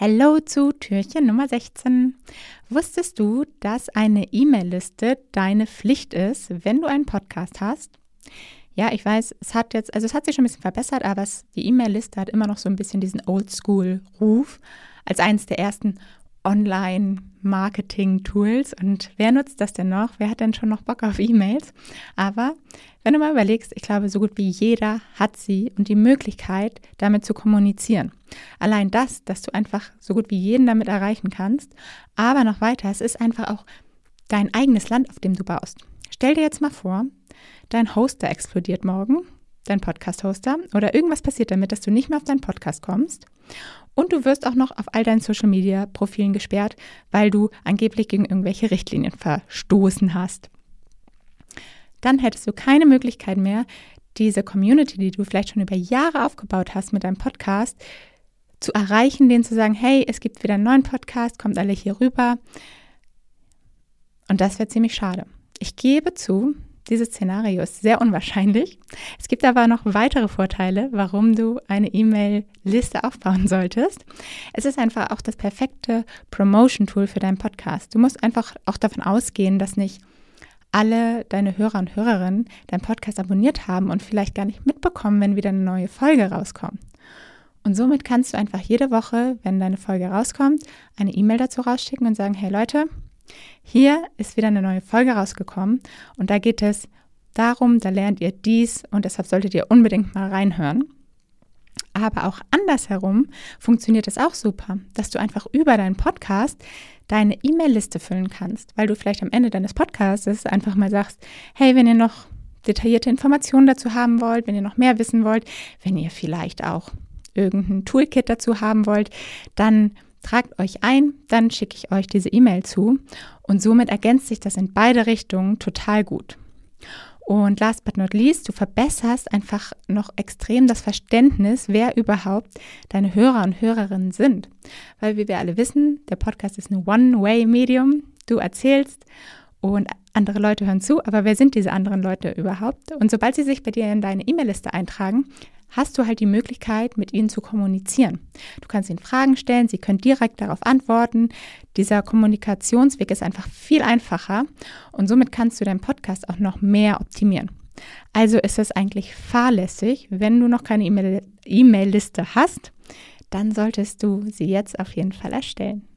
Hallo zu Türchen Nummer 16. Wusstest du, dass eine E-Mail-Liste deine Pflicht ist, wenn du einen Podcast hast? Ja, ich weiß, es hat jetzt, also es hat sich schon ein bisschen verbessert, aber es, die E-Mail-Liste hat immer noch so ein bisschen diesen Oldschool-Ruf als eines der ersten Online-Marketing-Tools. Und wer nutzt das denn noch? Wer hat denn schon noch Bock auf E-Mails? Aber wenn du mal überlegst, ich glaube, so gut wie jeder hat sie und die Möglichkeit, damit zu kommunizieren. Allein das, dass du einfach so gut wie jeden damit erreichen kannst, aber noch weiter, es ist einfach auch dein eigenes Land, auf dem du baust. Stell dir jetzt mal vor, dein Hoster explodiert morgen, dein Podcast-Hoster, oder irgendwas passiert damit, dass du nicht mehr auf deinen Podcast kommst und du wirst auch noch auf all deinen Social-Media-Profilen gesperrt, weil du angeblich gegen irgendwelche Richtlinien verstoßen hast. Dann hättest du keine Möglichkeit mehr, diese Community, die du vielleicht schon über Jahre aufgebaut hast mit deinem Podcast, zu erreichen, denen zu sagen, hey, es gibt wieder einen neuen Podcast, kommt alle hier rüber. Und das wäre ziemlich schade. Ich gebe zu, dieses Szenario ist sehr unwahrscheinlich. Es gibt aber noch weitere Vorteile, warum du eine E-Mail-Liste aufbauen solltest. Es ist einfach auch das perfekte Promotion-Tool für deinen Podcast. Du musst einfach auch davon ausgehen, dass nicht alle deine Hörer und Hörerinnen deinen Podcast abonniert haben und vielleicht gar nicht mitbekommen, wenn wieder eine neue Folge rauskommt. Und somit kannst du einfach jede Woche, wenn deine Folge rauskommt, eine E-Mail dazu rausschicken und sagen, hey Leute, hier ist wieder eine neue Folge rausgekommen und da geht es darum, da lernt ihr dies und deshalb solltet ihr unbedingt mal reinhören. Aber auch andersherum funktioniert es auch super, dass du einfach über deinen Podcast deine E-Mail-Liste füllen kannst, weil du vielleicht am Ende deines Podcasts einfach mal sagst, hey, wenn ihr noch detaillierte Informationen dazu haben wollt, wenn ihr noch mehr wissen wollt, wenn ihr vielleicht auch irgendein Toolkit dazu haben wollt, dann tragt euch ein, dann schicke ich euch diese E-Mail zu und somit ergänzt sich das in beide Richtungen total gut. Und last but not least, du verbesserst einfach noch extrem das Verständnis, wer überhaupt deine Hörer und Hörerinnen sind. Weil, wie wir alle wissen, der Podcast ist ein One-Way-Medium. Du erzählst und andere Leute hören zu, aber wer sind diese anderen Leute überhaupt? Und sobald sie sich bei dir in deine E-Mail-Liste eintragen, hast du halt die Möglichkeit, mit ihnen zu kommunizieren. Du kannst ihnen Fragen stellen, sie können direkt darauf antworten. Dieser Kommunikationsweg ist einfach viel einfacher und somit kannst du deinen Podcast auch noch mehr optimieren. Also ist es eigentlich fahrlässig, wenn du noch keine E-Mail-Liste hast, dann solltest du sie jetzt auf jeden Fall erstellen.